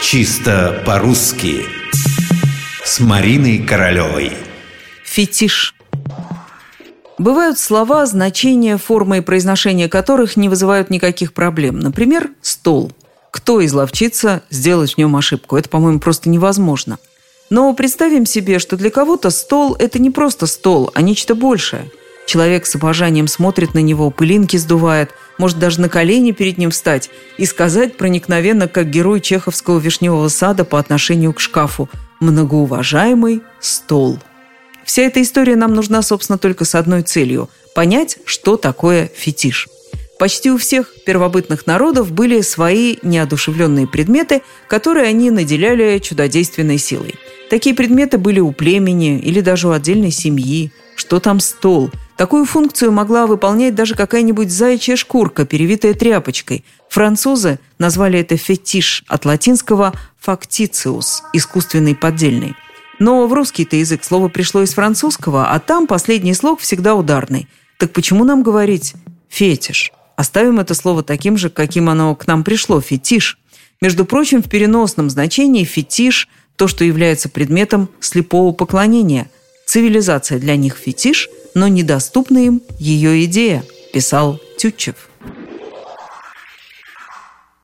Чисто по-русски С Мариной Королевой Фетиш Бывают слова, значения, формы и произношения которых не вызывают никаких проблем. Например, «стол». Кто изловчится сделать в нем ошибку? Это, по-моему, просто невозможно. Но представим себе, что для кого-то стол – это не просто стол, а нечто большее. Человек с обожанием смотрит на него, пылинки сдувает, может даже на колени перед ним встать и сказать проникновенно, как герой чеховского вишневого сада по отношению к шкафу «Многоуважаемый стол». Вся эта история нам нужна, собственно, только с одной целью – понять, что такое фетиш. Почти у всех первобытных народов были свои неодушевленные предметы, которые они наделяли чудодейственной силой. Такие предметы были у племени или даже у отдельной семьи. Что там стол? Такую функцию могла выполнять даже какая-нибудь заячья шкурка, перевитая тряпочкой. Французы назвали это фетиш от латинского «фактициус» – искусственный поддельный. Но в русский-то язык слово пришло из французского, а там последний слог всегда ударный. Так почему нам говорить «фетиш»? Оставим это слово таким же, каким оно к нам пришло – фетиш. Между прочим, в переносном значении фетиш – то, что является предметом слепого поклонения. Цивилизация для них фетиш, но недоступна им ее идея, писал Тютчев.